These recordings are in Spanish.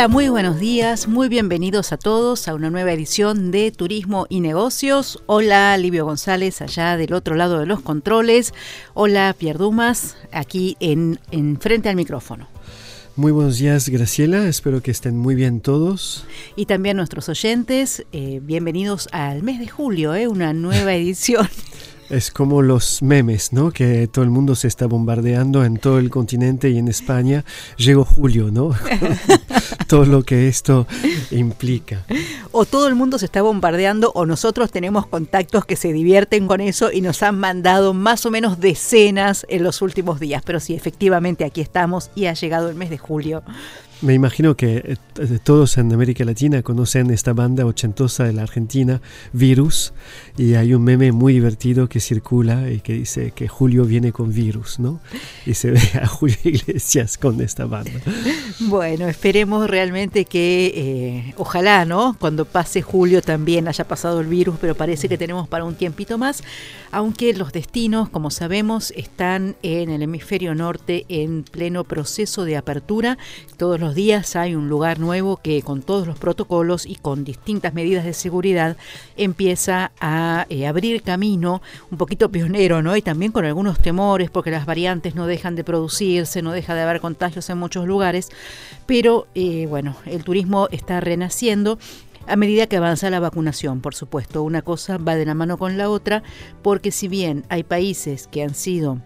Hola, muy buenos días, muy bienvenidos a todos a una nueva edición de Turismo y Negocios. Hola, Livio González, allá del otro lado de los controles. Hola, Pierre Dumas, aquí en, en frente al micrófono. Muy buenos días, Graciela. Espero que estén muy bien todos. Y también nuestros oyentes, eh, bienvenidos al mes de julio, eh, una nueva edición. Es como los memes, ¿no? Que todo el mundo se está bombardeando en todo el continente y en España. Llegó julio, ¿no? todo lo que esto implica. O todo el mundo se está bombardeando o nosotros tenemos contactos que se divierten con eso y nos han mandado más o menos decenas en los últimos días. Pero sí, efectivamente aquí estamos y ha llegado el mes de julio. Me imagino que eh, todos en América Latina conocen esta banda ochentosa de la Argentina, Virus, y hay un meme muy divertido que circula y que dice que Julio viene con virus, ¿no? Y se ve a Julio Iglesias con esta banda. Bueno, esperemos realmente que, eh, ojalá, ¿no? Cuando pase Julio también haya pasado el virus, pero parece que tenemos para un tiempito más, aunque los destinos, como sabemos, están en el hemisferio norte en pleno proceso de apertura. Todos los días hay un lugar nuevo que con todos los protocolos y con distintas medidas de seguridad empieza a eh, abrir camino, un poquito pionero, ¿no? Y también con algunos temores porque las variantes no dejan de producirse, no deja de haber contagios en muchos lugares, pero eh, bueno, el turismo está renaciendo a medida que avanza la vacunación, por supuesto. Una cosa va de la mano con la otra, porque si bien hay países que han sido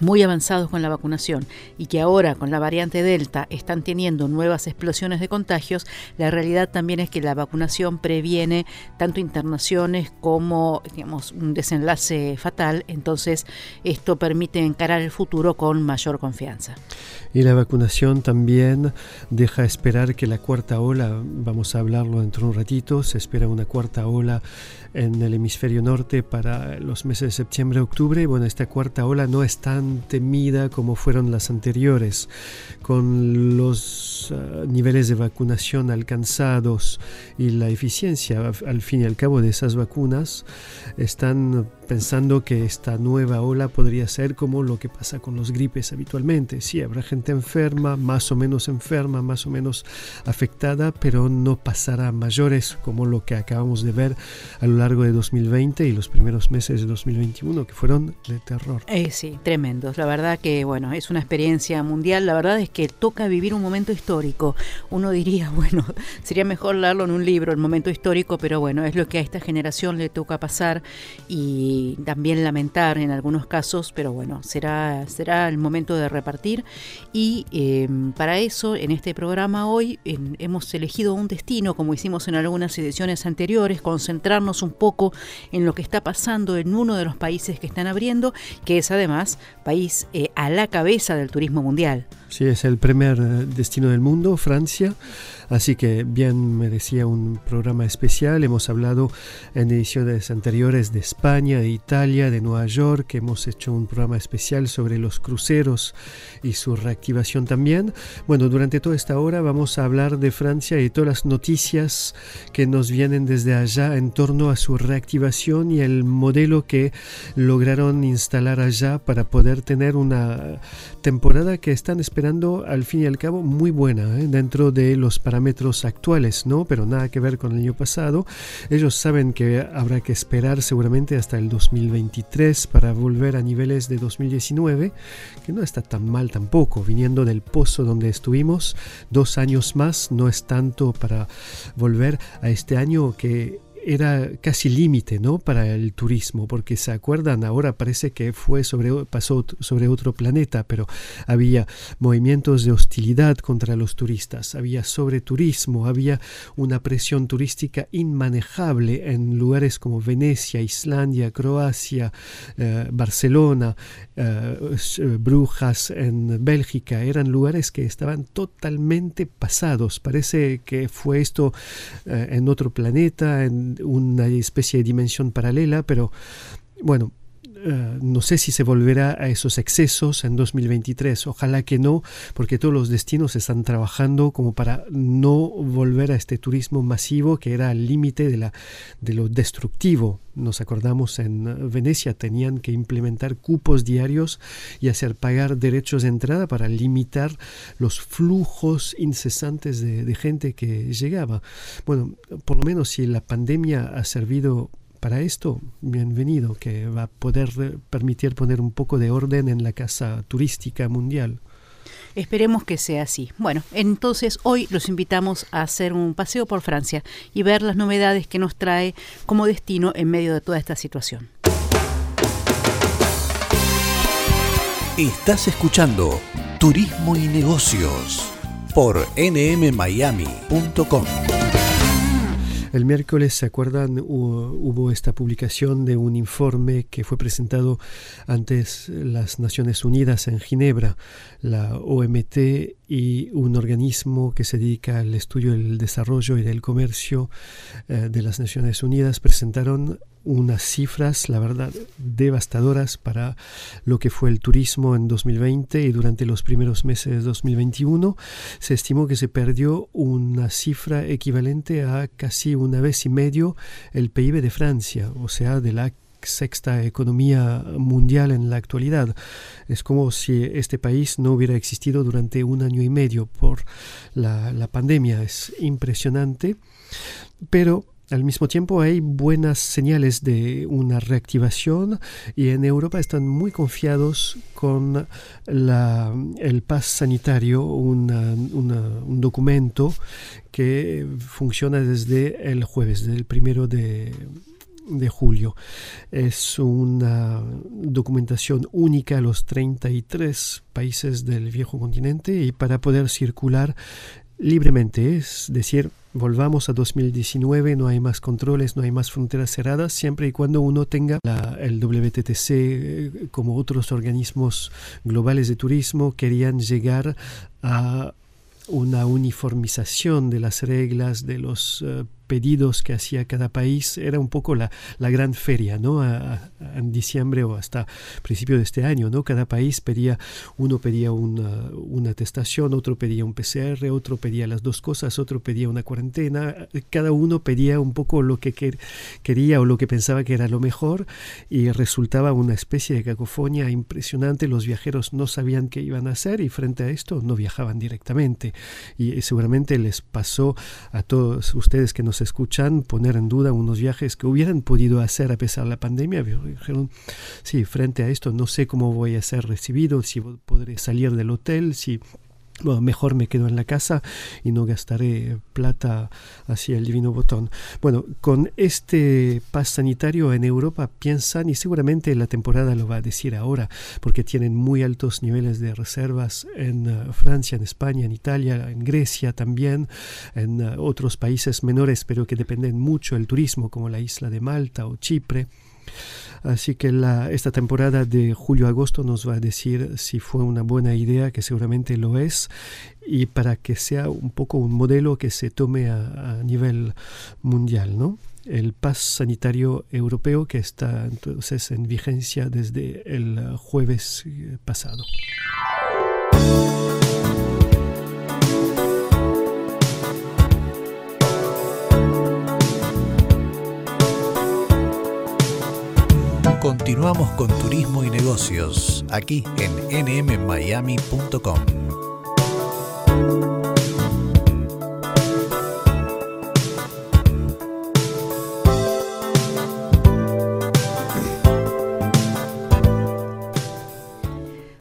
muy avanzados con la vacunación y que ahora con la variante Delta están teniendo nuevas explosiones de contagios, la realidad también es que la vacunación previene tanto internaciones como digamos, un desenlace fatal, entonces esto permite encarar el futuro con mayor confianza. Y la vacunación también deja esperar que la cuarta ola, vamos a hablarlo dentro de un ratito, se espera una cuarta ola en el hemisferio norte para los meses de septiembre octubre. Bueno, esta cuarta ola no es tan temida como fueron las anteriores, con los uh, niveles de vacunación alcanzados y la eficiencia al fin y al cabo de esas vacunas, están pensando que esta nueva ola podría ser como lo que pasa con los gripes habitualmente. Sí, habrá gente enferma, más o menos enferma, más o menos afectada, pero no pasará a mayores como lo que acabamos de ver a lo largo de 2020 y los primeros meses de 2021, que fueron de terror. Eh, sí, tremendos. La verdad que, bueno, es una experiencia mundial. La verdad es que toca vivir un momento histórico. Uno diría, bueno, sería mejor leerlo en un libro, el momento histórico, pero bueno, es lo que a esta generación le toca pasar y también lamentar en algunos casos, pero bueno, será, será el momento de repartir. Y eh, para eso, en este programa hoy hemos elegido un destino, como hicimos en algunas ediciones anteriores, concentrarnos un poco en lo que está pasando en uno de los países que están abriendo, que es además país eh, a la cabeza del turismo mundial. Sí, es el primer eh, destino del mundo, Francia. Así que bien merecía un programa especial. Hemos hablado en ediciones anteriores de España, de Italia, de Nueva York. Hemos hecho un programa especial sobre los cruceros y su reactivación también. Bueno, durante toda esta hora vamos a hablar de Francia y todas las noticias que nos vienen desde allá en torno a su reactivación y el modelo que lograron instalar allá para poder tener una temporada que están esperando al fin y al cabo muy buena ¿eh? dentro de los parámetros actuales, ¿no? Pero nada que ver con el año pasado. Ellos saben que habrá que esperar seguramente hasta el 2023 para volver a niveles de 2019, que no está tan mal tampoco, viniendo del pozo donde estuvimos dos años más, no es tanto para volver a este año que era casi límite ¿no? para el turismo, porque se acuerdan, ahora parece que fue sobre, pasó sobre otro planeta, pero había movimientos de hostilidad contra los turistas, había sobreturismo, había una presión turística inmanejable en lugares como Venecia, Islandia, Croacia, eh, Barcelona, eh, Brujas en Bélgica, eran lugares que estaban totalmente pasados. Parece que fue esto eh, en otro planeta, en una especie de dimensión paralela, pero bueno, eh, no sé si se volverá a esos excesos en 2023. Ojalá que no, porque todos los destinos están trabajando como para no volver a este turismo masivo que era al límite de, la, de lo destructivo. Nos acordamos en Venecia tenían que implementar cupos diarios y hacer pagar derechos de entrada para limitar los flujos incesantes de, de gente que llegaba. Bueno, por lo menos si la pandemia ha servido para esto, bienvenido, que va a poder permitir poner un poco de orden en la casa turística mundial. Esperemos que sea así. Bueno, entonces hoy los invitamos a hacer un paseo por Francia y ver las novedades que nos trae como destino en medio de toda esta situación. Estás escuchando Turismo y Negocios por nmmiami.com. El miércoles, ¿se acuerdan? Hubo, esta publicación de un informe que fue presentado ante las Naciones Unidas en Ginebra, la OMT y un organismo que se dedica al estudio del desarrollo y del comercio eh, de las Naciones Unidas presentaron unas cifras, la verdad, devastadoras para lo que fue el turismo en 2020 y durante los primeros meses de 2021. Se estimó que se perdió una cifra equivalente a casi una vez y medio el PIB de Francia, o sea, de la sexta economía mundial en la actualidad. Es como si este país no hubiera existido durante un año y medio por la, la pandemia. Es impresionante, pero al mismo tiempo hay buenas señales de una reactivación y en Europa están muy confiados con el PAS sanitario, un documento que funciona desde el jueves, desde el primero de, de julio. Es una documentación única a los 33 países del viejo continente y para poder circular libremente, es decir, volvamos a 2019, no hay más controles, no hay más fronteras cerradas, siempre y cuando uno tenga el WTTC eh, como otros organismos globales de turismo querían llegar a una uniformización de las reglas, de los eh, pedidos que hacía cada país era un poco la, la gran feria, ¿no? en diciembre o hasta principio de este año, ¿no? Cada país pedía, uno pedía una, una, atestación, otro pedía un PCR, otro pedía las dos cosas, otro pedía una cuarentena, cada uno pedía un poco lo que quería o lo que pensaba que era lo mejor y resultaba una especie de cacofonía impresionante, los viajeros no sabían qué iban a hacer y frente a esto no viajaban directamente y seguramente les pasó a todos ustedes que nos escuchan poner en duda unos viajes que hubieran podido hacer a pesar de la pandemia. Dijeron, sí, frente a esto no sé cómo voy a ser recibido, si podré salir del hotel, si mejor me quedo en la casa y no gastaré plata hacia el divino botón. Bueno, con este pas sanitario en Europa piensan, y seguramente la temporada lo va a decir ahora, porque tienen muy altos niveles de reservas en eh, Francia, en España, en Italia, en Grecia también, en eh, otros países menores, pero que dependen mucho del turismo, como la isla de Malta o Chipre. Así que la, esta temporada de julio-agosto nos va a decir si fue una buena idea, que seguramente lo es, y para que sea un poco un modelo que se tome a, nivel mundial, ¿no? el PAS sanitario europeo que está entonces en vigencia desde el jueves pasado. continuamos con turismo y negocios aquí en nmmiami.com.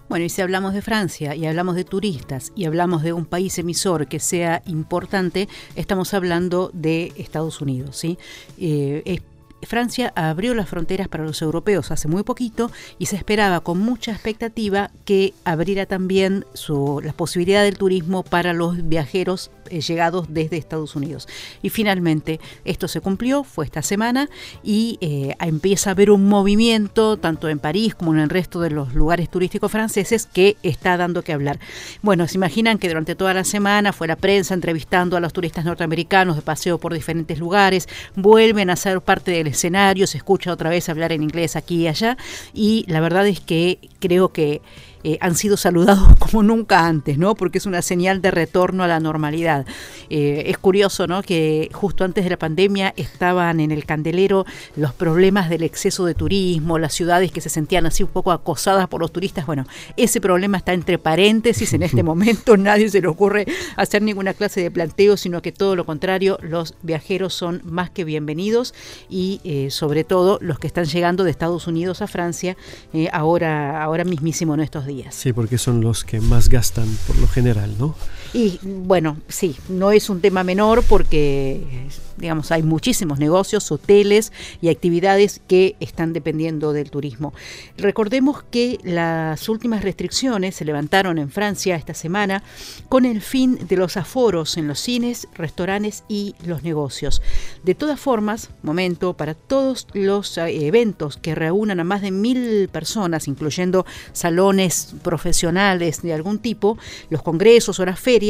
Bueno, y si hablamos de Francia y hablamos de turistas y hablamos de un país emisor que sea importante, estamos hablando de Estados Unidos, ¿sí? Eh, es Francia abrió las fronteras para los europeos hace muy poquito y se esperaba con mucha expectativa que abriera también su, la posibilidad del turismo para los viajeros eh, llegados desde Estados Unidos. Y finalmente esto se cumplió, fue esta semana y eh, empieza a haber un movimiento tanto en París como en el resto de los lugares turísticos franceses que está dando que hablar. Bueno, se imaginan que durante toda la semana fue la prensa entrevistando a los turistas norteamericanos de paseo por diferentes lugares, vuelven a ser parte del escenario, se escucha otra vez hablar en inglés aquí y allá. Y la verdad es que creo que eh, han sido saludados como nunca antes, ¿no? Porque es una señal de retorno a la normalidad. Eh, es curioso, ¿no? Que justo antes de la pandemia estaban en el candelero los problemas del exceso de turismo, las ciudades que se sentían así un poco acosadas por los turistas. Bueno, ese problema está entre paréntesis en este momento. Nadie se le ocurre hacer ninguna clase de planteo, sino que todo lo contrario, los viajeros son más que bienvenidos y eh, sobre todo los que están llegando de Estados Unidos a Francia ahora, ahora mismísimo en estos días. Sí, porque son los que más gastan por lo general, ¿no? Y bueno, sí, no es un tema menor porque, digamos, hay muchísimos negocios, hoteles y actividades que están dependiendo del turismo. Recordemos que las últimas restricciones se levantaron en Francia esta semana con el fin de los aforos en los cines, restaurantes y los negocios. De todas formas, momento, para todos los eh, eventos que reúnan a más de mil personas, incluyendo salones profesionales de algún tipo, los congresos o las ferias,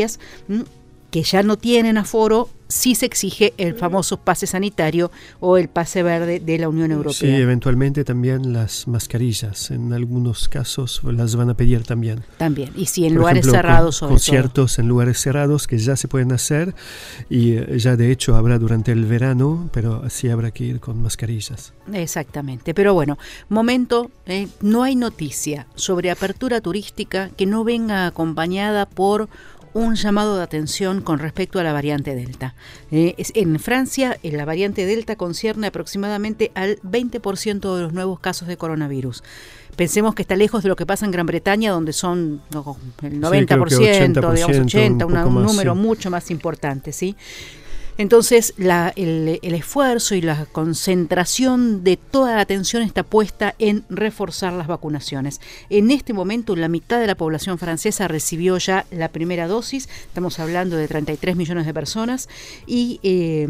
que ya no tienen aforo sí se exige el famoso pase sanitario o el pase verde de la Unión Europea. Sí, eventualmente también las mascarillas, en algunos casos las van a pedir también. También, y si en lugares cerrados con, Conciertos en lugares cerrados que ya se pueden hacer y eh, ya de hecho habrá durante el verano, pero sí habrá que ir con mascarillas. Exactamente, pero bueno, momento, eh, no hay noticia sobre apertura turística que no venga acompañada por un llamado de atención con respecto a la variante Delta. Eh, en Francia, eh, la variante Delta concierne aproximadamente al 20% de los nuevos casos de coronavirus. Pensemos que está lejos de lo que pasa en Gran Bretaña, donde son el 90%, digamos 80, un, número mucho más importante, ¿sí? Entonces el, esfuerzo y la concentración de toda la atención está puesta en reforzar las vacunaciones. En este momento la mitad de la población francesa recibió ya la primera dosis, estamos hablando de 33 millones de personas y... Eh,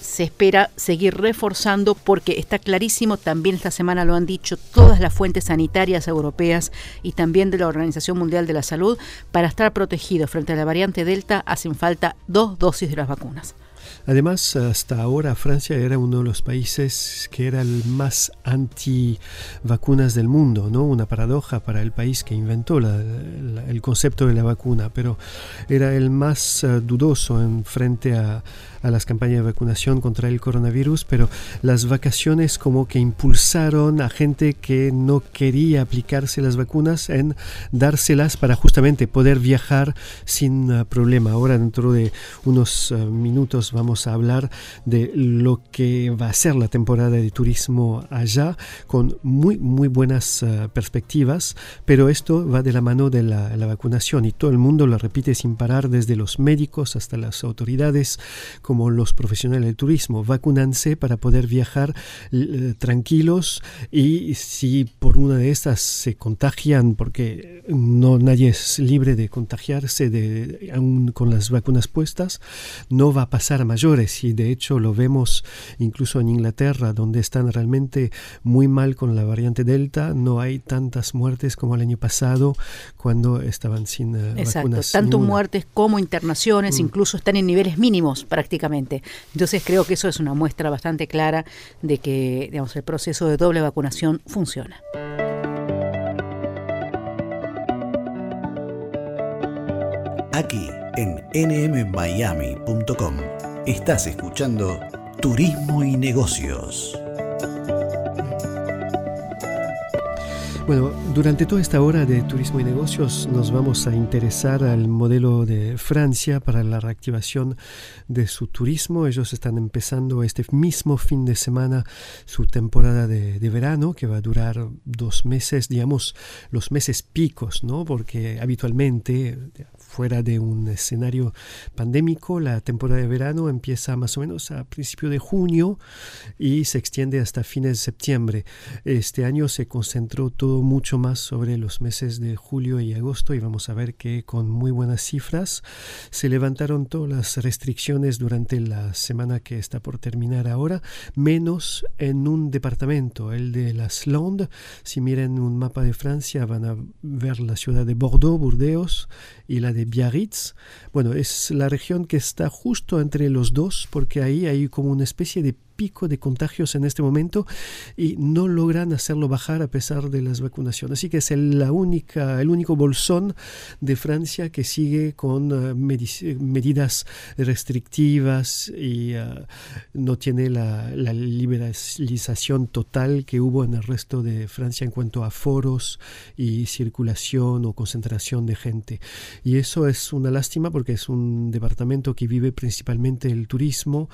se espera seguir reforzando porque está clarísimo, también esta semana lo han dicho todas las fuentes sanitarias europeas y también de la Organización Mundial de la Salud, para estar protegidos frente a la variante Delta hacen falta dos dosis de las vacunas. Además, hasta ahora Francia era uno de los países que era el más anti vacunas del mundo, ¿no? Una paradoja para el país que inventó el concepto de la vacuna, pero era el más eh, dudoso en frente a a las campañas de vacunación contra el coronavirus, pero las vacaciones como que impulsaron a gente que no quería aplicarse las vacunas en dárselas para justamente poder viajar sin uh, problema. Ahora dentro de unos uh, minutos vamos a hablar de lo que va a ser la temporada de turismo allá con muy muy buenas uh, perspectivas, pero esto va de la mano de la, la vacunación y todo el mundo lo repite sin parar desde los médicos hasta las autoridades como los profesionales del turismo. Vacunanse para poder viajar eh, tranquilos y si por una de estas se contagian, porque no nadie es libre de contagiarse de, aún con las vacunas puestas, no va a pasar a mayores y de hecho lo vemos incluso en Inglaterra, donde están realmente muy mal con la variante Delta, no hay tantas muertes como el año pasado cuando estaban sin uh, Exacto, tanto muertes como internaciones, mm. incluso están en niveles mínimos prácticamente entonces creo que eso es una muestra bastante clara de que digamos, el proceso de doble vacunación funciona. Aquí en nmmiami.com estás escuchando Turismo y Negocios. Bueno, durante toda esta hora de turismo y negocios nos vamos a interesar al modelo de Francia para la reactivación de su turismo. Ellos están empezando este mismo fin de semana su temporada de, verano que va a durar dos meses, digamos los meses picos, ¿no? Porque habitualmente fuera de un escenario pandémico, la temporada de verano empieza más o menos a principio de junio y se extiende hasta fines de septiembre. Este año se concentró todo mucho más sobre los meses de julio y agosto y vamos a ver que con muy buenas cifras se levantaron todas las restricciones durante la semana que está por terminar ahora, menos en un departamento, el de las Landes. Si miren un mapa de Francia van a ver la ciudad de Bordeaux, Burdeos y la de Biarritz. Bueno, es la región que está justo entre los dos porque ahí hay como una especie de pico de contagios en este momento y no logran hacerlo bajar a pesar de las vacunaciones. Así que es el, la única, el único bolsón de Francia que sigue con uh, medidas restrictivas y uh, no tiene la, la, liberalización total que hubo en el resto de Francia en cuanto a foros y circulación o concentración de gente. Y eso es una lástima porque es un departamento que vive principalmente el turismo,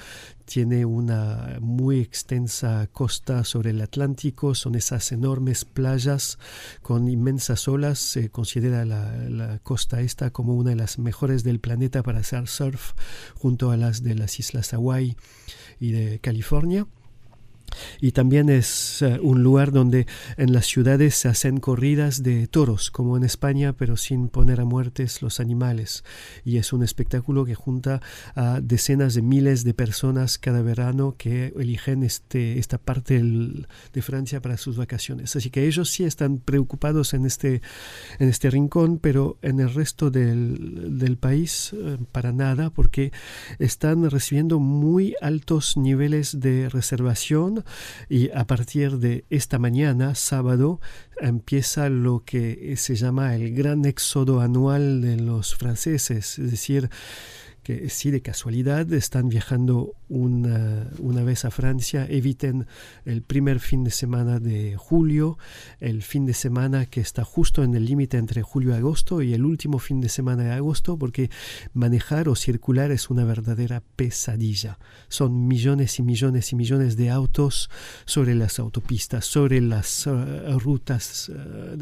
tiene una muy extensa costa sobre el Atlántico, son esas enormes playas con inmensas olas, se considera la, costa esta como una de las mejores del planeta para hacer surf junto a las de las islas Hawaii y de California. Y también es uh, un lugar donde en las ciudades se hacen corridas de toros, como en España, pero sin poner a muertes los animales. Y es un espectáculo que junta a decenas de miles de personas cada verano que eligen este, esta parte de Francia para sus vacaciones. Así que ellos sí están preocupados en este, en este rincón, pero en el resto del, del país uh, para nada, porque están recibiendo muy altos niveles de reservación y a partir de esta mañana, sábado, empieza lo que se llama el gran éxodo anual de los franceses, es decir, que si de casualidad están viajando una, una, vez a Francia, eviten el primer fin de semana de julio, el fin de semana que está justo en el límite entre julio y agosto y el último fin de semana de agosto, porque manejar o circular es una verdadera pesadilla. Son millones y millones y millones de autos sobre las autopistas, sobre las uh, rutas, uh,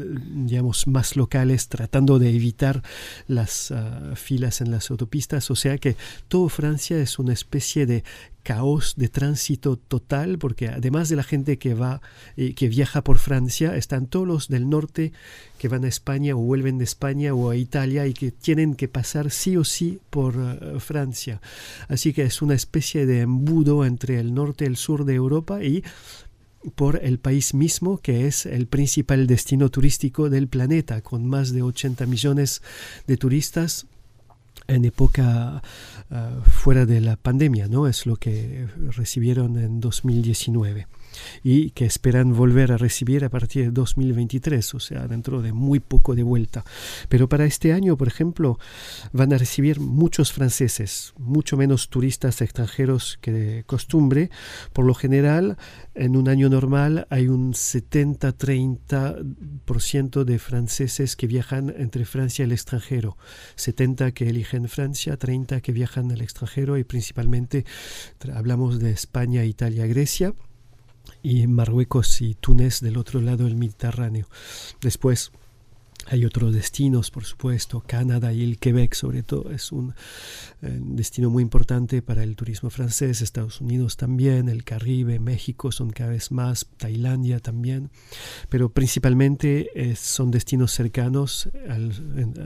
digamos, más locales, tratando de evitar las uh, filas en las autopistas. O sea, que todo Francia es una especie de caos de tránsito total, porque además de la gente que va, eh, que viaja por Francia, están todos los del norte que van a España o vuelven de España o a Italia y que tienen que pasar sí o sí por uh, Francia. Así que es una especie de embudo entre el norte y el sur de Europa y por el país mismo, que es el principal destino turístico del planeta, con más de 80 millones de turistas en época uh, fuera de la pandemia, ¿no? Es lo que recibieron en 2019 y que esperan volver a recibir a partir de 2023, o sea, dentro de muy poco de vuelta. Pero para este año, por ejemplo, van a recibir muchos franceses, mucho menos turistas extranjeros que de costumbre. Por lo general, en un año normal hay un 70-30% de franceses que viajan entre Francia y el extranjero. 70 que eligen Francia, 30 que viajan al extranjero y principalmente hablamos de España, Italia, Grecia y Marruecos y Túnez del otro lado del Mediterráneo. Después hay otros destinos, por supuesto, Canadá y el Quebec sobre todo es un eh, destino muy importante para el turismo francés, Estados Unidos también, el Caribe, México son cada vez más, Tailandia también, pero principalmente eh, son destinos cercanos al,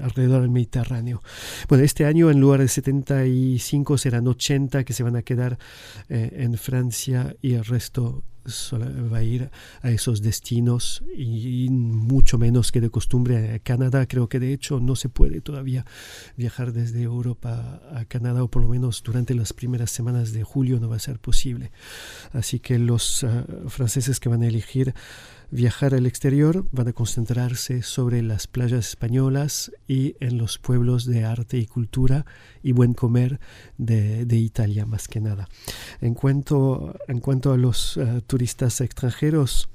alrededor del Mediterráneo. Bueno, este año en lugar de 75 serán 80 que se van a quedar eh, en Francia y el resto va a ir a esos destinos y, mucho menos que de costumbre a Canadá. Creo que de hecho no se puede todavía viajar desde Europa a Canadá o por lo menos durante las primeras semanas de julio no va a ser posible. Así que los uh, franceses que van a elegir viajar al exterior van a concentrarse sobre las playas españolas y en los pueblos de arte y cultura y buen comer de, Italia más que nada. En cuanto, en cuanto a los uh, turistas extranjeros,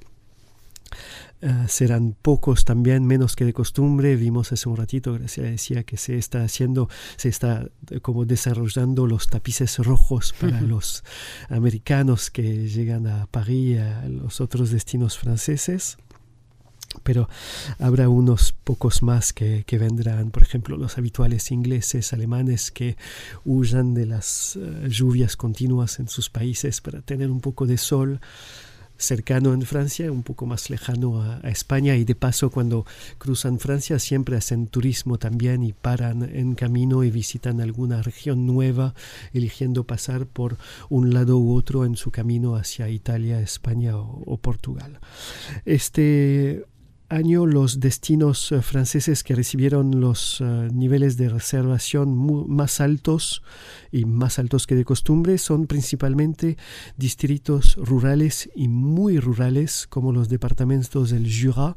Ah, serán pocos también, menos que de costumbre. Vimos hace un ratito, Graciela decía que se está haciendo, se está eh, como desarrollando los tapices rojos para los americanos que llegan a París, a los otros destinos franceses. Pero habrá unos pocos más que, que, vendrán, por ejemplo, los habituales ingleses, alemanes que huyan de las eh, lluvias continuas en sus países para tener un poco de sol cercano en Francia, un poco más lejano a, España y de paso cuando cruzan Francia siempre hacen turismo también y paran en camino y visitan alguna región nueva, eligiendo pasar por un lado u otro en su camino hacia Italia, España o, o Portugal. Este año los destinos eh, franceses que recibieron los eh, niveles de reservación más altos y más altos que de costumbre son principalmente distritos rurales y muy rurales como los departamentos del Jura.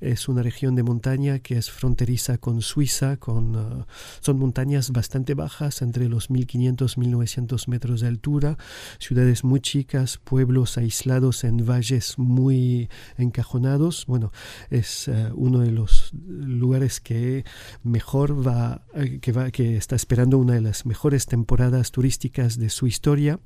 Es una región de montaña que es fronteriza con Suiza, con, eh, son montañas bastante bajas, entre los 1500 y 1900 metros de altura, ciudades muy chicas, pueblos aislados en valles muy encajonados. Bueno, es eh, uno de los lugares que mejor va, eh, que va, que está esperando una de las mejores temporadas turísticas de su historia.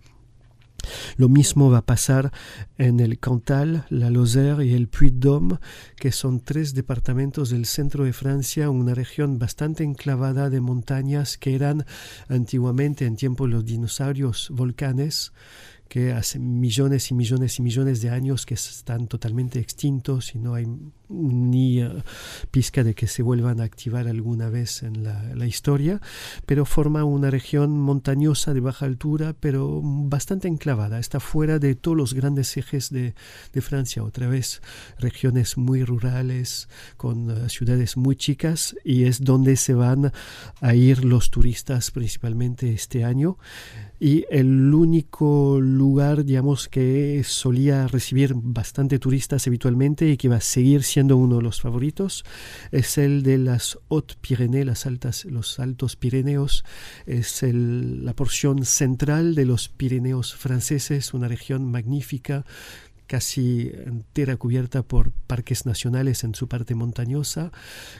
Lo mismo va a pasar en el Cantal, la Lozère y el Puy-de-Dôme, que son tres departamentos del centro de Francia, una región bastante enclavada de montañas que eran antiguamente, en tiempo de los dinosaurios, volcanes que hace millones y millones y millones de años que están totalmente extintos y no hay ni uh, pizca de que se vuelvan a activar alguna vez en la, historia, pero forma una región montañosa de baja altura, pero bastante enclavada, está fuera de todos los grandes ejes de, de Francia, otra vez regiones muy rurales, con uh, ciudades muy chicas, y es donde se van a ir los turistas principalmente este año y el único lugar, digamos, que solía recibir bastante turistas habitualmente y que va a seguir siendo uno de los favoritos es el de las Hautes-Pyrénées, las altas, los Altos Pirineos. Es la porción central de los Pirineos franceses, una región magnífica casi entera cubierta por parques nacionales en su parte montañosa,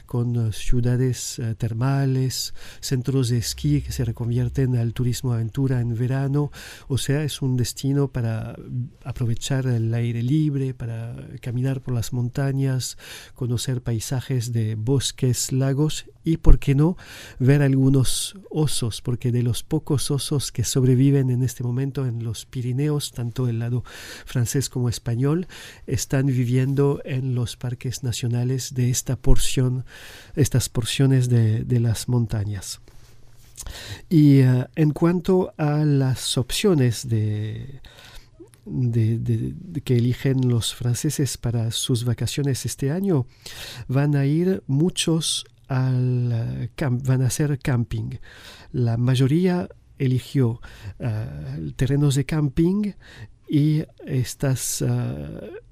con eh, ciudades eh, termales, centros de esquí que se reconvierten al turismo aventura en verano. O sea, es un destino para aprovechar el aire libre, para caminar por las montañas, conocer paisajes de bosques, lagos y, por qué no, ver algunos osos, porque de los pocos osos que sobreviven en este momento en los Pirineos, tanto el lado francés como español, están viviendo en los parques nacionales de esta porción, estas porciones de, las montañas. Y eh, en cuanto a las opciones de, que eligen los franceses para sus vacaciones este año, van a ir muchos al van a hacer camping. La mayoría eligió eh, terrenos de camping y eh,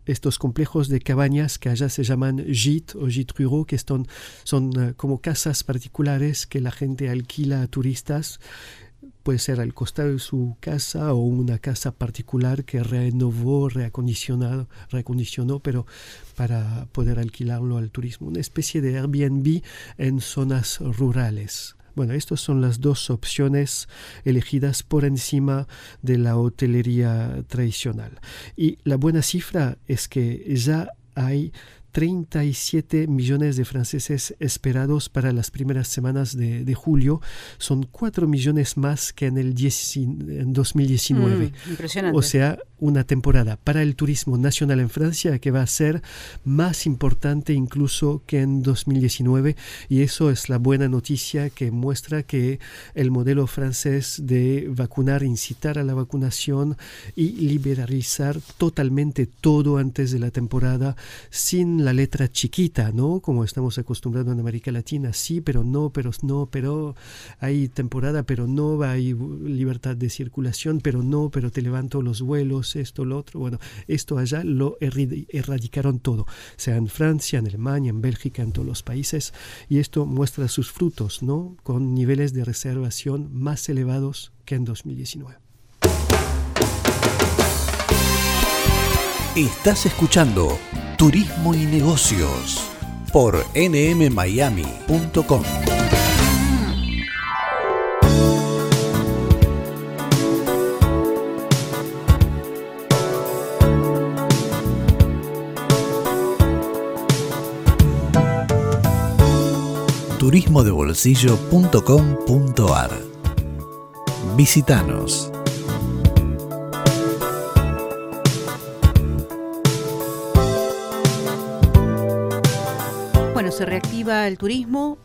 estos complejos de cabañas que allá se llaman gîtes o gîtes ruraux, que son, son eh, como casas particulares que la gente alquila a turistas puede ser al costado de su casa o una casa particular que renovó, reacondicionado, reacondicionó, pero para poder alquilarlo al turismo. Una especie de Airbnb en zonas rurales. Bueno, estas son las dos opciones elegidas por encima de la hotelería tradicional. Y la buena cifra es que ya hay 37 millones de franceses esperados para las primeras semanas de, julio. Son 4 millones más que en el 2019. Mm, impresionante. O sea, una temporada para el turismo nacional en Francia que va a ser más importante incluso que en 2019 y eso es la buena noticia que muestra que el modelo francés de vacunar, incitar a la vacunación y liberalizar totalmente todo antes de la temporada sin la letra chiquita, ¿no? Como estamos acostumbrados en América Latina, sí, pero no, pero no, pero hay temporada, pero no, hay libertad de circulación, pero no, pero te levanto los vuelos esto, lo otro. Bueno, esto allá lo erradicaron todo, sea en Francia, en Alemania, en Bélgica, en todos los países, y esto muestra sus frutos, ¿no? Con niveles de reservación más elevados que en 2019. Estás escuchando Turismo y Negocios por nmmiami.com. turismodebolsillo.com.ar Visítanos. Se reactiva el turismo,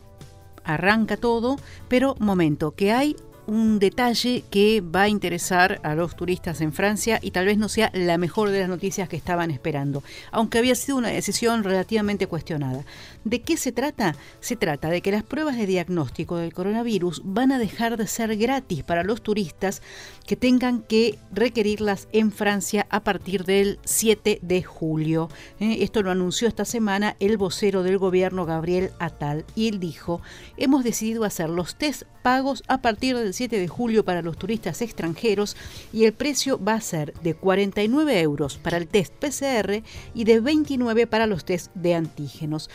arranca todo, pero momento, que hay un detalle que va a interesar a los turistas en Francia y tal vez no sea la mejor de las noticias que estaban esperando, aunque había sido una decisión relativamente cuestionada. ¿De qué se trata? Se trata de que las pruebas de diagnóstico del coronavirus van a dejar de ser gratis para los turistas que tengan que requerirlas en Francia a partir del 7 de julio. Eh, esto lo anunció esta semana el vocero del gobierno Gabriel Attal y él dijo, hemos decidido hacer los test pagos a partir del 7 de julio para los turistas extranjeros y el precio va a ser de 49 euros para el test PCR y de 29 para los test de antígenos.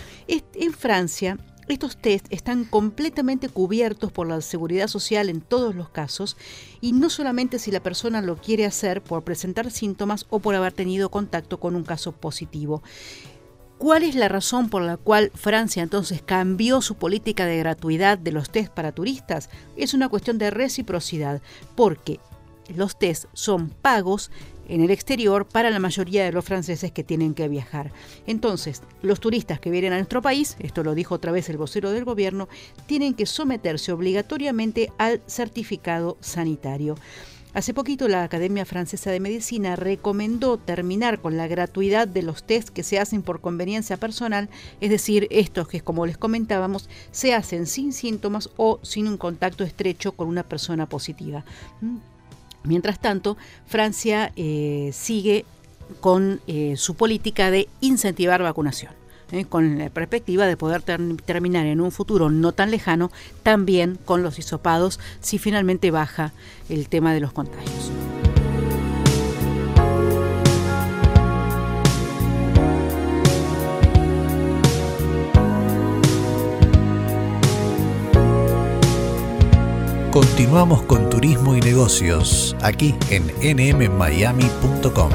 En Francia, estos test están completamente cubiertos por la seguridad social en todos los casos y no solamente si la persona lo quiere hacer por presentar síntomas o por haber tenido contacto con un caso positivo. ¿Cuál es la razón por la cual Francia entonces cambió su política de gratuidad de los test para turistas? Es una cuestión de reciprocidad, porque los test son pagos en el exterior para la mayoría de los franceses que tienen que viajar. Entonces, los turistas que vienen a nuestro país, esto lo dijo otra vez el vocero del gobierno, tienen que someterse obligatoriamente al certificado sanitario. Hace poquito la Academia Francesa de Medicina recomendó terminar con la gratuidad de los test que se hacen por conveniencia personal, es decir, estos que como les comentábamos se hacen sin síntomas o sin un contacto estrecho con una persona positiva. Mientras tanto, Francia eh, sigue con eh, su política de incentivar vacunación, eh, con la perspectiva de poder terminar en un futuro no tan lejano también con los hisopados si finalmente baja el tema de los contagios. Continuamos con Turismo y Negocios aquí en nmmiami.com.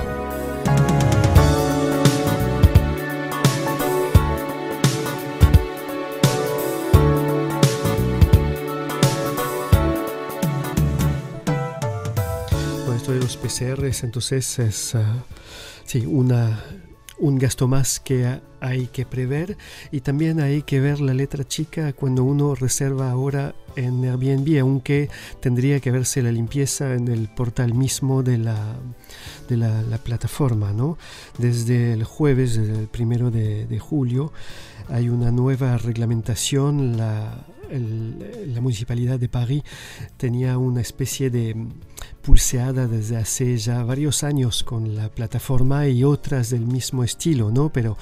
Bueno, esto de los PCRs entonces es uh, sí, una un gasto más que hay que prever y también hay que ver la letra chica cuando uno reserva ahora en Airbnb, aunque tendría que verse la limpieza en el portal mismo de la, de la, plataforma. ¿no? Desde el jueves, el primero de, julio, hay una nueva reglamentación. La, la municipalidad de París tenía una especie de pulseada desde hace ya varios años con la plataforma y otras del mismo estilo, ¿no? Pero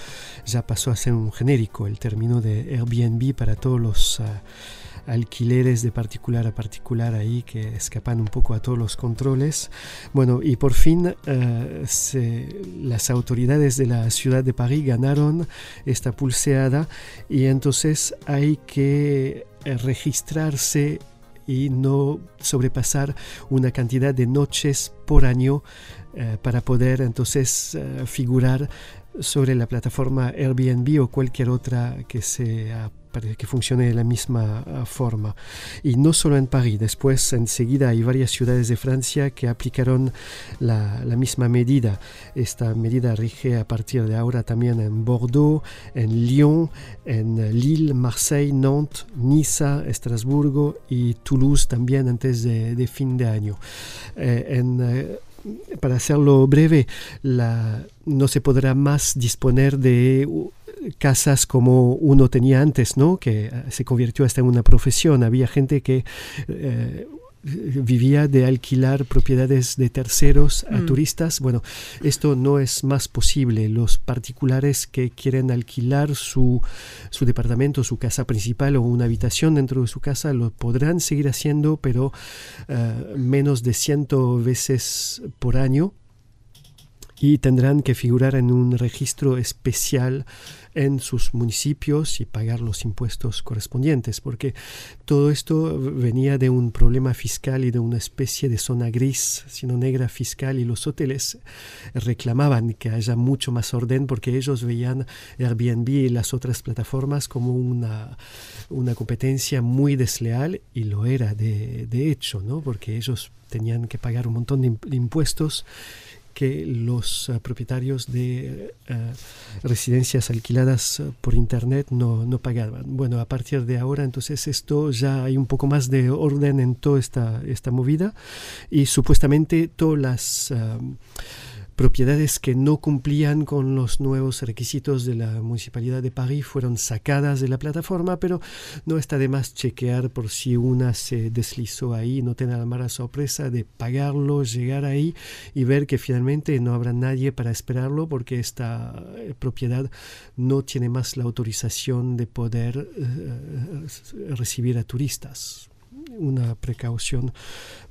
ya pasó a ser un genérico el término de Airbnb para todos los ah, alquileres de particular a particular ahí que escapan un poco a todos los controles. Bueno, y por fin eh, las autoridades de la ciudad de París ganaron esta pulseada y entonces hay que eh, registrarse y no sobrepasar una cantidad de noches por año eh, para poder entonces figurar sobre la plataforma Airbnb o cualquier otra que sea para que funcione de la misma ah, forma. Y no solo en París, después enseguida hay varias ciudades de Francia que aplicaron la, la, misma medida. Esta medida rige a partir de ahora también en Bordeaux, en Lyon, en Lille, Marseille, Nantes, Niza, Estrasburgo y Toulouse también antes de, de fin de año. Eh, en, eh, para hacerlo breve, la, no se podrá más disponer de casas como uno tenía antes, ¿no? que eh, se convirtió hasta en una profesión. Había gente que eh, vivía de alquilar propiedades de terceros a mm. turistas. Bueno, esto no es más posible. Los particulares que quieren alquilar su, su departamento, su casa principal o una habitación dentro de su casa lo podrán seguir haciendo, pero eh, menos de 100 veces por año y tendrán que figurar en un registro especial en sus municipios y pagar los impuestos correspondientes, porque todo esto venía de un problema fiscal y de una especie de zona gris, sino negra fiscal, y los hoteles reclamaban que haya mucho más orden porque ellos veían Airbnb y las otras plataformas como una, una competencia muy desleal y lo era de, de hecho, ¿no? porque ellos tenían que pagar un montón de impuestos que los uh, propietarios de uh, residencias alquiladas uh, por internet no, no, pagaban. Bueno, a partir de ahora entonces esto ya hay un poco más de orden en toda esta, esta movida y supuestamente todas las propiedades que no cumplían con los nuevos requisitos de la Municipalidad de París fueron sacadas de la plataforma, pero no está de más chequear por si una se deslizó ahí, no tener la mala sorpresa de pagarlo, llegar ahí y ver que finalmente no habrá nadie para esperarlo porque esta eh, propiedad no tiene más la autorización de poder uh, recibir a turistas una precaución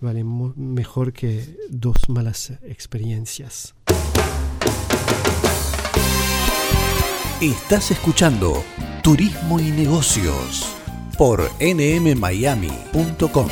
vale mejor que dos malas experiencias. Estás escuchando Turismo y Negocios por nmmiami.com.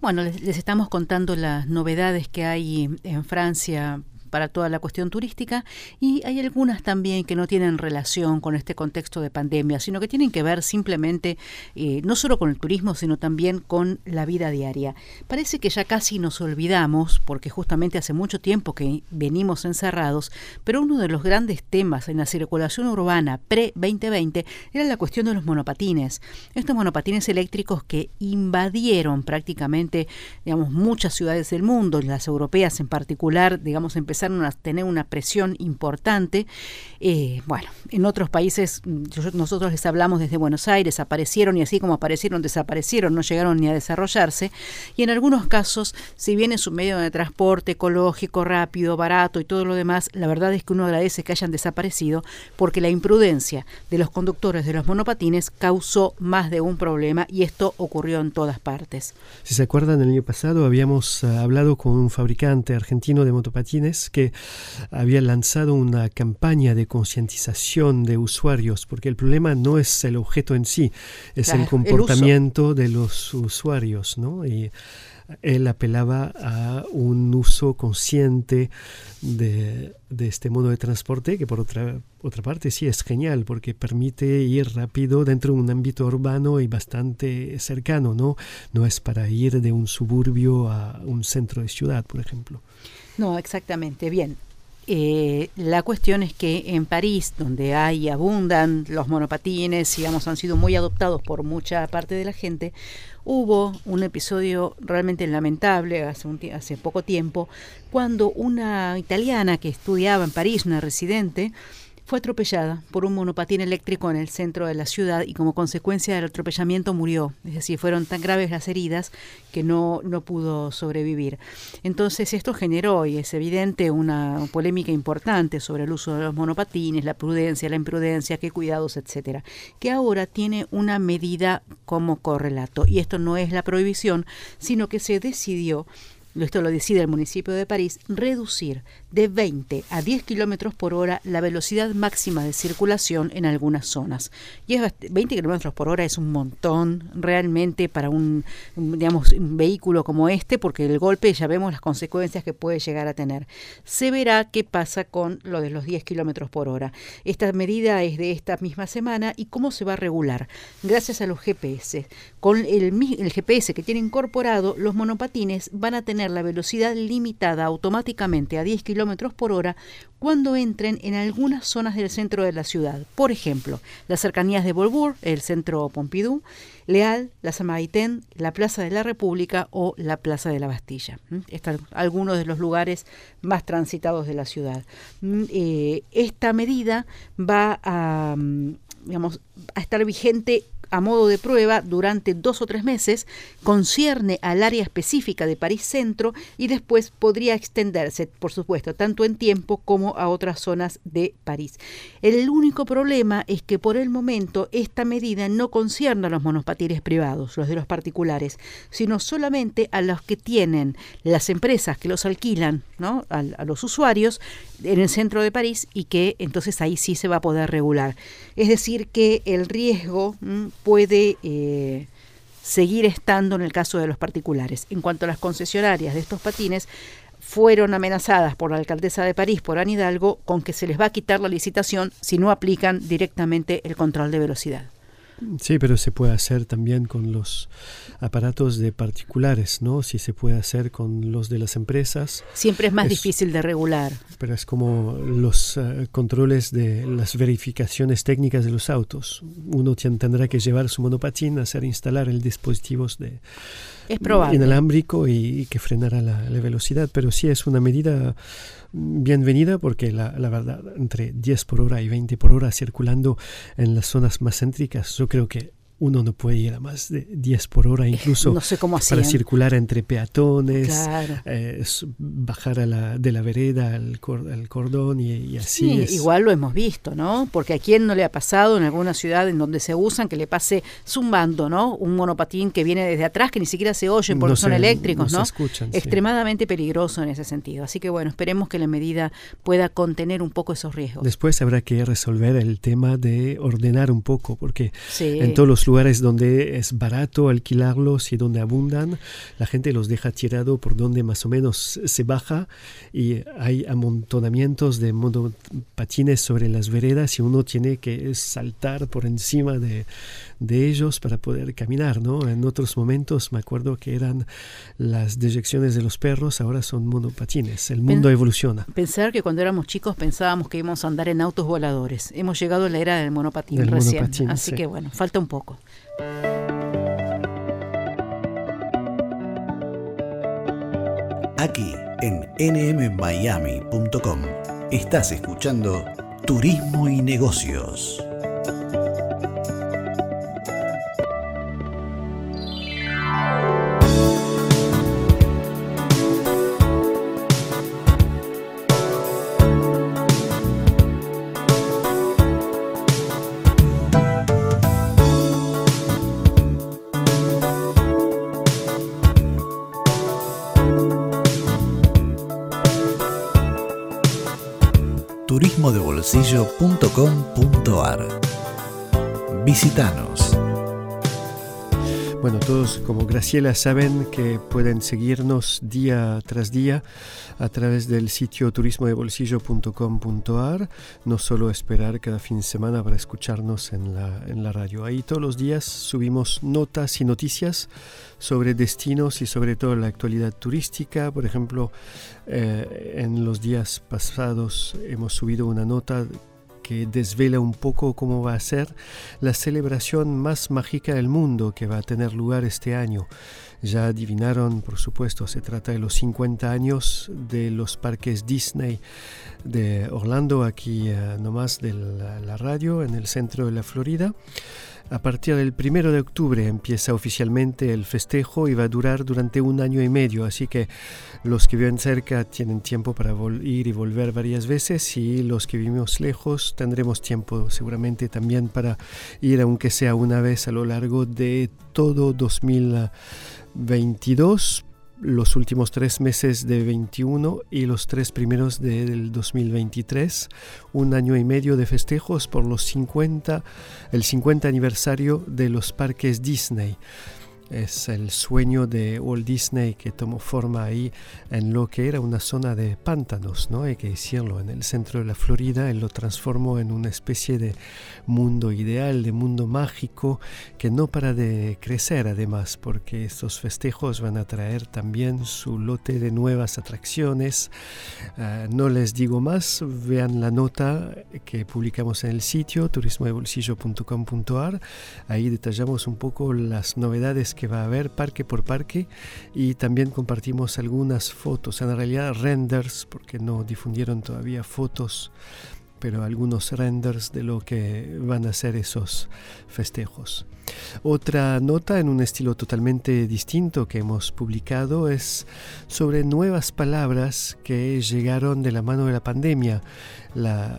Bueno, les, estamos contando las novedades que hay en Francia para toda la cuestión turística y hay algunas también que no tienen relación con este contexto de pandemia, sino que tienen que ver simplemente eh, no solo con el turismo, sino también con la vida diaria. Parece que ya casi nos olvidamos, porque justamente hace mucho tiempo que venimos encerrados, pero uno de los grandes temas en la circulación urbana pre-2020 era la cuestión de los monopatines. Estos monopatines eléctricos que invadieron prácticamente, digamos, muchas ciudades del mundo, las europeas en particular, digamos, empezaron tener una presión importante. Eh, bueno, en otros países, nosotros les hablamos desde Buenos Aires, aparecieron y así como aparecieron, desaparecieron, no llegaron ni a desarrollarse. Y en algunos casos, si bien es un medio de transporte ecológico, rápido, barato y todo lo demás, la verdad es que uno agradece que hayan desaparecido porque la imprudencia de los conductores de los monopatines causó más de un problema y esto ocurrió en todas partes. Si se acuerdan, el año pasado habíamos uh, hablado con un fabricante argentino de motopatines que había lanzado una campaña de concientización de usuarios, porque el problema no es el objeto en sí, es el comportamiento de los usuarios, ¿no? Y él apelaba a un uso consciente de, de, este modo de transporte, que por otra, otra parte sí es genial, porque permite ir rápido dentro de un ámbito urbano y bastante cercano, ¿no? No es para ir de un suburbio a un centro de ciudad, por ejemplo. No, exactamente. Bien. Eh, la cuestión es que en París, donde hay abundan los monopatines, digamos, han sido muy adoptados por mucha parte de la gente, hubo un episodio realmente lamentable hace, un, hace poco tiempo, cuando una italiana que estudiaba en París, una residente, fue atropellada por un monopatín eléctrico en el centro de la ciudad y como consecuencia del atropellamiento murió. Es decir, fueron tan graves las heridas que no, no pudo sobrevivir. Entonces esto generó, y es evidente, una polémica importante sobre el uso de los monopatines, la prudencia, la imprudencia, qué cuidados, etcétera, que ahora tiene una medida como correlato. Y esto no es la prohibición, sino que se decidió esto lo decide el municipio de París, reducir de 20 a 10 kilómetros por hora la velocidad máxima de circulación en algunas zonas. Y es 20 kilómetros por hora es un montón realmente para un, digamos, vehículo como este, porque el golpe ya vemos las consecuencias que puede llegar a tener. Se verá qué pasa con lo de los 10 kilómetros por hora. Esta medida es de esta misma semana y cómo se va a regular. Gracias a los GPS. Con el, el GPS que tiene incorporado, los monopatines van a tener la velocidad limitada automáticamente a 10 kilómetros por hora cuando entren en algunas zonas del centro de la ciudad. Por ejemplo, las cercanías de Bolbour, el centro Pompidou, Leal, la Samaritaine, la Plaza de la República o la Plaza de la Bastilla. Están algunos de los lugares más transitados de la ciudad. Mm, eh, esta medida va a, mm, estar vigente a modo de prueba durante dos o tres meses, concierne al área específica de París Centro y después podría extenderse, por supuesto, tanto en tiempo como a otras zonas de París. El único problema es que por el momento esta medida no concierne a los monopatines privados, los de los particulares, sino solamente a los que tienen las empresas que los alquilan ¿no? a, a los usuarios en el centro de París y que entonces ahí sí se va a poder regular. Es decir, que el riesgo puede eh, seguir estando en el caso de los particulares. En cuanto a las concesionarias de estos patines, fueron amenazadas por la alcaldesa de París, por Anne Hidalgo, con que se les va a quitar la licitación si no aplican directamente el control de velocidad. Sí, pero se puede hacer también con los aparatos de particulares, ¿no? Si se puede hacer con los de las empresas. Siempre es más difícil de regular. Pero es como los uh, controles de las verificaciones técnicas de los autos. Uno tendrá que llevar su monopatín, hacer instalar el dispositivo de es probable. inalámbrico y, y que frenará la, la, velocidad. Pero sí es una medida bienvenida porque la, la, verdad, entre 10 por hora y 20 por hora circulando en las zonas más céntricas, yo creo que uno no puede ir a más de 10 por hora, incluso no sé cómo para circular entre peatones, claro. eh, bajar a la, de la vereda al, cor, al cordón y, y así. Sí, es. igual lo hemos visto, ¿no? Porque a quién no le ha pasado en alguna ciudad en donde se usan que le pase zumbando, ¿no? Un monopatín que viene desde atrás que ni siquiera se oye porque no son se, eléctricos, no ¿no? Se escuchan, Extremadamente sí. peligroso en ese sentido. Así que bueno, esperemos que la medida pueda contener un poco esos riesgos. Después habrá que resolver el tema de ordenar un poco, porque sí. en todos los lugares donde es barato alquilarlos y donde abundan, la gente los deja tirado por donde más o menos se baja y hay amontonamientos de monopatines sobre las veredas y uno tiene que saltar por encima de, de ellos para poder caminar, ¿no? En otros momentos me acuerdo que eran las deyecciones de los perros, ahora son monopatines. El mundo Pen evoluciona. Pensar que cuando éramos chicos pensábamos que íbamos a andar en autos voladores. Hemos llegado a la era del monopatín del recién. Monopatín, Así sí. que bueno, falta un poco. Aquí en nmmiami.com estás escuchando Turismo y Negocios. turismodebolsillo.com.ar Visítanos. Bueno, todos como Graciela saben que pueden seguirnos día tras día a través del sitio turismodebolsillo.com.ar, no solo esperar cada fin de semana para escucharnos en la, en la radio. Ahí todos los días subimos notas y noticias sobre destinos y sobre todo la actualidad turística. Por ejemplo, eh, en los días pasados hemos subido una nota que desvela un poco cómo va a ser la celebración más mágica del mundo que va a tener lugar este año. Ya adivinaron, por supuesto, se trata de los 50 años de los parques Disney de Orlando, aquí uh, nomás de la, la radio, en el centro de la Florida. A partir del primero de octubre empieza oficialmente el festejo y va a durar durante un año y medio, así que los que viven cerca tienen tiempo para ir y volver varias veces y los que vivimos lejos tendremos tiempo seguramente también para ir, aunque sea una vez a lo largo de todo 2022 los últimos tres meses de 21 y los tres primeros del 2023, un año y medio de festejos por los 50, el 50 aniversario de los parques Disney. Es el sueño de Walt Disney que tomó forma ahí en lo que era una zona de pantanos, ¿no? Hay que decirlo, en el centro de la Florida, él lo transformó en una especie de mundo ideal, de mundo mágico, que no para de crecer además, porque estos festejos van a traer también su lote de nuevas atracciones. Uh, no les digo más, vean la nota que publicamos en el sitio turismodebolsillo.com.ar, ahí detallamos un poco las novedades que va a haber parque por parque y también compartimos algunas fotos, en realidad renders, porque no difundieron todavía fotos, pero algunos renders de lo que van a ser esos festejos. Otra nota en un estilo totalmente distinto que hemos publicado es sobre nuevas palabras que llegaron de la mano de la pandemia. La,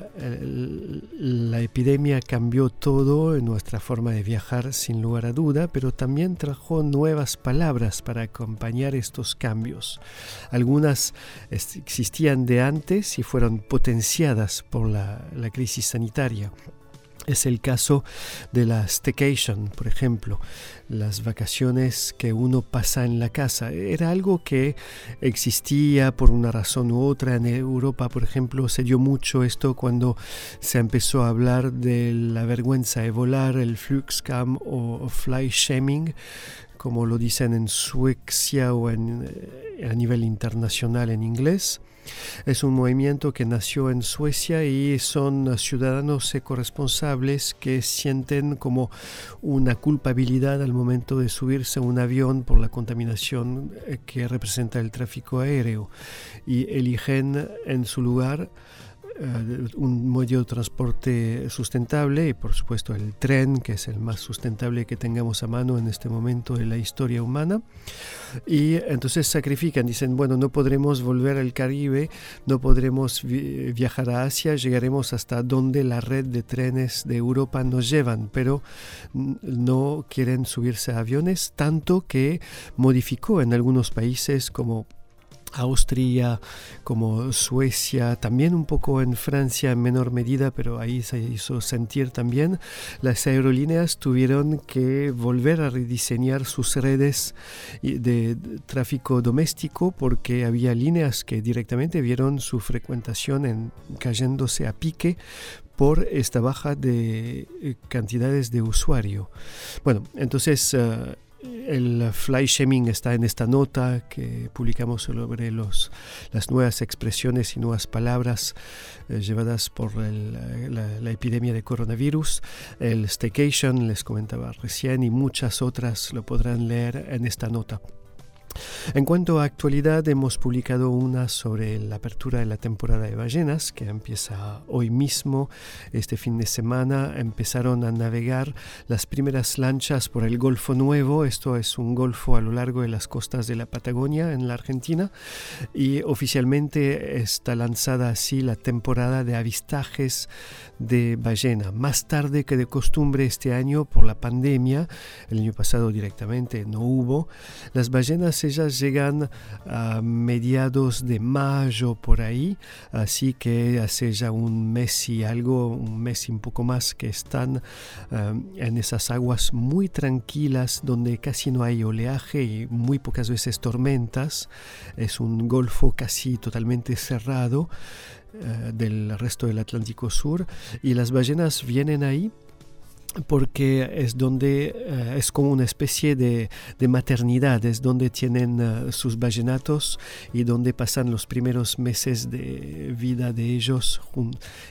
epidemia cambió todo en nuestra forma de viajar sin lugar a duda, pero también trajo nuevas palabras para acompañar estos cambios. Algunas existían de antes y fueron potenciadas por la, la crisis sanitaria. Es el caso de la staycation, por ejemplo, las vacaciones que uno pasa en la casa. Era algo que existía por una razón u otra. En Europa, por ejemplo, se dio mucho esto cuando se empezó a hablar de la vergüenza de volar, el fluxcam o fly shaming, como lo dicen en Suecia o en, eh, a nivel internacional en inglés. Es un movimiento que nació en Suecia y son ciudadanos ecoresponsables que sienten como una culpabilidad al momento de subirse a un avión por la contaminación eh, que representa el tráfico aéreo. Y eligen en su lugar un medio de transporte sustentable y por supuesto el tren, que es el más sustentable que tengamos a mano en este momento de la historia humana. Y entonces sacrifican, dicen, bueno, no podremos volver al Caribe, no podremos viajar a Asia, llegaremos hasta donde la red de trenes de Europa nos llevan, pero no quieren subirse a aviones, tanto que modificó en algunos países como Austria, como Suecia, también un poco en Francia en menor medida, pero ahí se hizo sentir también. Las aerolíneas tuvieron que volver a rediseñar sus redes de tráfico doméstico porque había líneas que directamente vieron su frecuentación en, cayéndose a pique por esta baja de eh, cantidades de usuario. Bueno, entonces eh, el fly shaming está en esta nota que publicamos sobre los, las nuevas expresiones y nuevas palabras eh, llevadas por la, la, epidemia de coronavirus. El staycation, les comentaba recién, y muchas otras lo podrán leer en esta nota. En cuanto a actualidad, hemos publicado una sobre la apertura de la temporada de ballenas, que empieza hoy mismo. Este fin de semana empezaron a navegar las primeras lanchas por el Golfo Nuevo. Esto es un golfo a lo largo de las costas de la Patagonia, en la Argentina. Y oficialmente está lanzada así la temporada de avistajes de ballena. Más tarde que de costumbre este año por la pandemia, el año pasado directamente no hubo, las ballenas ellas llegan a mediados de mayo por ahí, así que hace ya un mes y algo, un mes y un poco más que están eh, en esas aguas muy tranquilas donde casi no hay oleaje y muy pocas veces tormentas. Es un golfo casi totalmente cerrado eh, del resto del Atlántico Sur y las ballenas vienen ahí porque es donde eh, es como una especie de, de, maternidad, es donde tienen eh, sus ballenatos y donde pasan los primeros meses de vida de ellos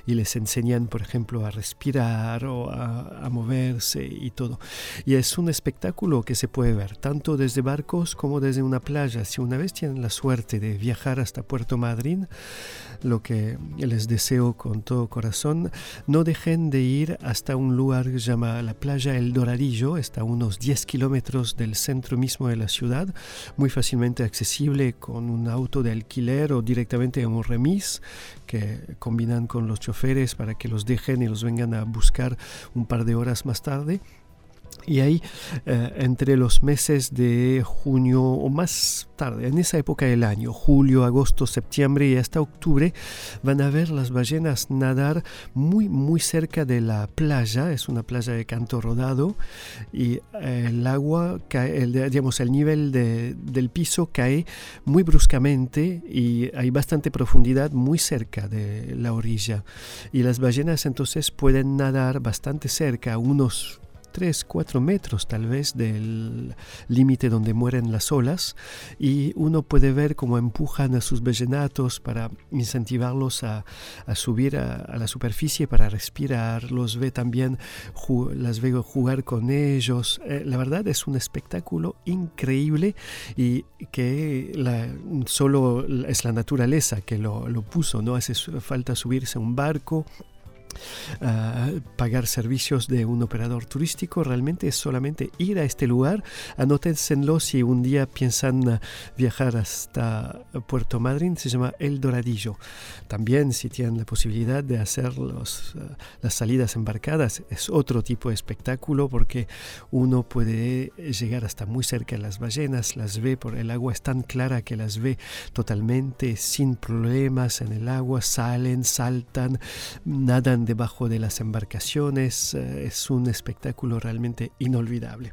y les enseñan, por ejemplo, a respirar o a, a, moverse y todo. Y es un espectáculo que se puede ver tanto desde barcos como desde una playa. Si una vez tienen la suerte de viajar hasta Puerto Madryn, lo que les deseo con todo corazón, no dejen de ir hasta un lugar llamado la playa El Doradillo, está a unos 10 kilómetros del centro mismo de la ciudad, muy fácilmente accesible con un auto de alquiler o directamente en un remis que combinan con los choferes para que los dejen y los vengan a buscar un par de horas más tarde. Y ahí, eh, entre los meses de junio o más tarde, en esa época del año, julio, agosto, septiembre y hasta octubre, van a ver las ballenas nadar muy, muy cerca de la playa. Es una playa de canto rodado y eh, el agua, cae, el, digamos, el nivel de, del piso cae muy bruscamente y hay bastante profundidad muy cerca de la orilla. Y las ballenas entonces pueden nadar bastante cerca, unos 3, 4 metros tal vez del límite donde mueren las olas y uno puede ver cómo empujan a sus ballenatos para incentivarlos a, subir a, la superficie para respirar, los ve también, las veo jugar con ellos. Eh, la verdad es un espectáculo increíble y que solo es la naturaleza que lo, lo puso, no hace falta subirse a un barco pagar servicios de un operador turístico, realmente es solamente ir a este lugar, anótenselo si un día piensan viajar hasta Puerto Madryn, se llama El Doradillo. También si tienen la posibilidad de hacer los, las salidas embarcadas, es otro tipo de espectáculo porque uno puede llegar hasta muy cerca de las ballenas, las ve por el agua es tan clara que las ve totalmente sin problemas en el agua, salen, saltan, nadan debajo de las embarcaciones. Eh, es un espectáculo realmente inolvidable.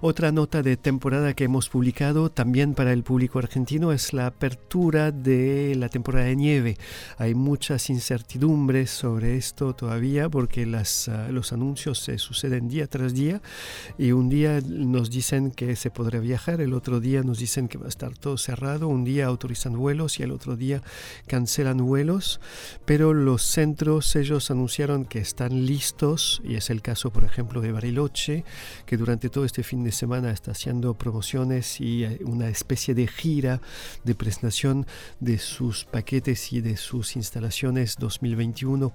Otra nota de temporada que hemos publicado también para el público argentino es la apertura de la temporada de nieve. Hay muchas incertidumbres sobre esto todavía porque las, ah, los anuncios se suceden día tras día y un día nos dicen que se podrá viajar, el otro día nos dicen que va a estar todo cerrado, un día autorizan vuelos y el otro día cancelan vuelos, pero los centros ellos anunciaron que están listos y es el caso por ejemplo de Bariloche que durante todo este fin de semana está haciendo promociones y eh, una especie de gira de presentación de sus paquetes y de sus instalaciones 2021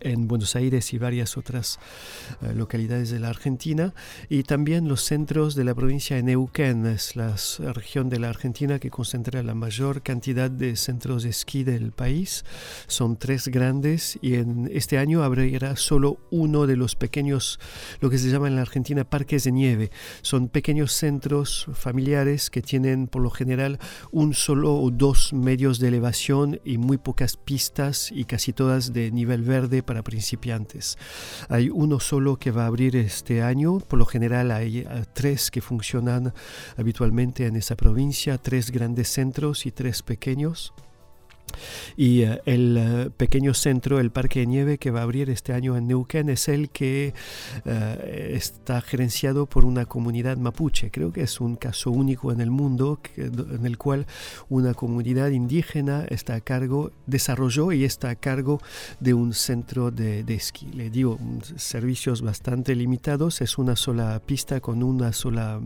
en Buenos Aires y varias otras eh, localidades de la Argentina y también los centros de la provincia de Neuquén, es la región de la Argentina que concentra la mayor cantidad de centros de esquí del país. Son tres grandes y en este año abrirá solo uno de los pequeños, lo que se llama en la Argentina parques de nieve. Son pequeños centros familiares que tienen por lo general un solo o dos medios de elevación y muy pocas pistas y casi todas de nivel verde para principiantes. Hay uno solo que va a abrir este año, por lo general hay eh, tres que funcionan habitualmente en esa provincia, tres grandes centros y tres pequeños. Y eh, el eh, pequeño centro, el parque de nieve que va a abrir este año en Neuquén, es el que eh, está gerenciado por una comunidad mapuche. Creo que es un caso único en el mundo en el cual una comunidad indígena está a cargo, desarrolló y está a cargo de un centro de, esquí. Le digo, servicios bastante limitados, es una sola pista con una sola,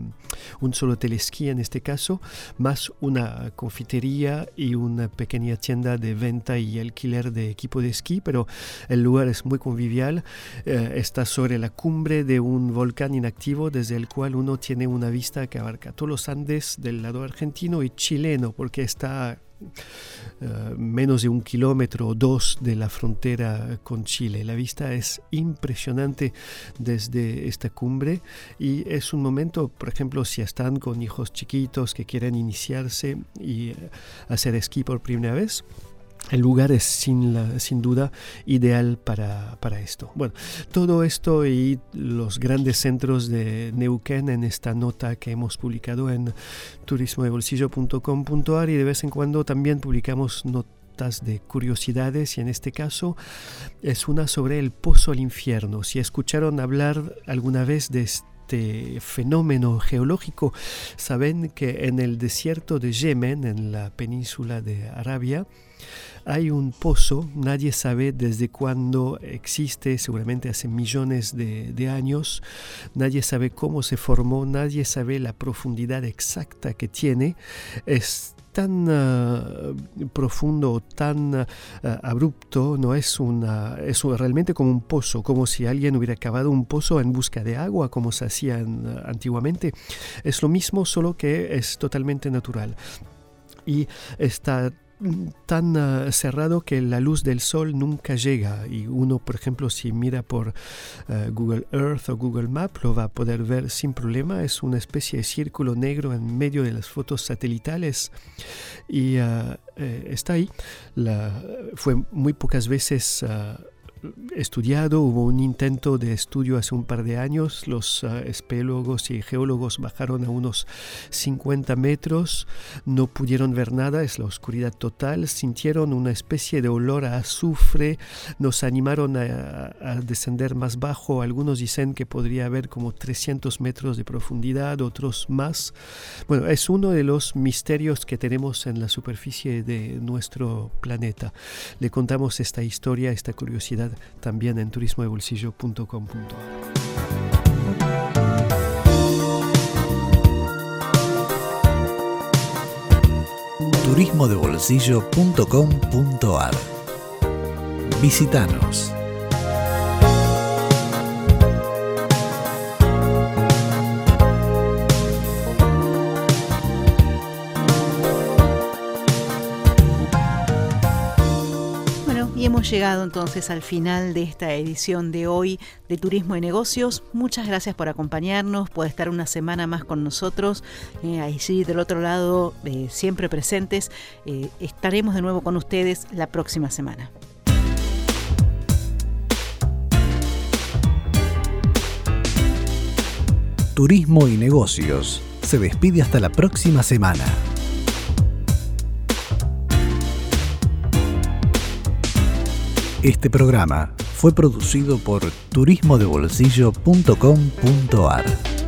un solo telesquí en este caso, más una confitería y una pequeña tienda de venta y alquiler de equipo de esquí, pero el lugar es muy convivial. Eh, está sobre la cumbre de un volcán inactivo desde el cual uno tiene una vista que abarca todos los Andes del lado argentino y chileno, porque está Uh, menos de un kilómetro o dos de la frontera con Chile. La vista es impresionante desde esta cumbre y es un momento, por ejemplo, si están con hijos chiquitos que quieren iniciarse y uh, hacer esquí por primera vez el lugar es sin, sin duda ideal para, para, esto. Bueno, todo esto y los grandes centros de Neuquén en esta nota que hemos publicado en turismodebolsillo.com.ar y de vez en cuando también publicamos notas de curiosidades y en este caso es una sobre el pozo al infierno. Si escucharon hablar alguna vez de este fenómeno geológico, saben que en el desierto de Yemen, en la península de Arabia, hay un pozo, nadie sabe desde cuándo existe, seguramente hace millones de, años, nadie sabe cómo se formó, nadie sabe la profundidad exacta que tiene. Es tan uh, profundo, tan uh, abrupto, no es una, es realmente como un pozo, como si alguien hubiera cavado un pozo en busca de agua, como se hacía uh, antiguamente. Es lo mismo, solo que es totalmente natural y está tan ah, cerrado que la luz del sol nunca llega. Y uno por ejemplo si mira por ah, Google Earth o Google Map lo va a poder ver sin problema. Es una especie de círculo negro en medio de las fotos satelitales. Y ah, eh, está ahí. La, fue muy pocas veces estudiado, hubo un intento de estudio hace un par de años, los uh, y geólogos bajaron a unos 50 metros, no pudieron ver nada, es la oscuridad total, sintieron una especie de olor a azufre, nos animaron a, a descender más bajo, algunos dicen que podría haber como 300 metros de profundidad, otros más. Bueno, es uno de los misterios que tenemos en la superficie de nuestro planeta. Le contamos esta historia, esta curiosidad también en turismodebolsillo.com.ar. turismodebolsillo.com.ar Visítanos. Llegado entonces al final de esta edición de hoy de Turismo y Negocios. Muchas gracias por acompañarnos, por estar una semana más con nosotros. Eh, sí, del otro lado, eh, siempre presentes. Eh, estaremos de nuevo con ustedes la próxima semana. Turismo y Negocios se despide hasta la próxima semana. Este programa fue producido por turismodebolsillo.com.ar.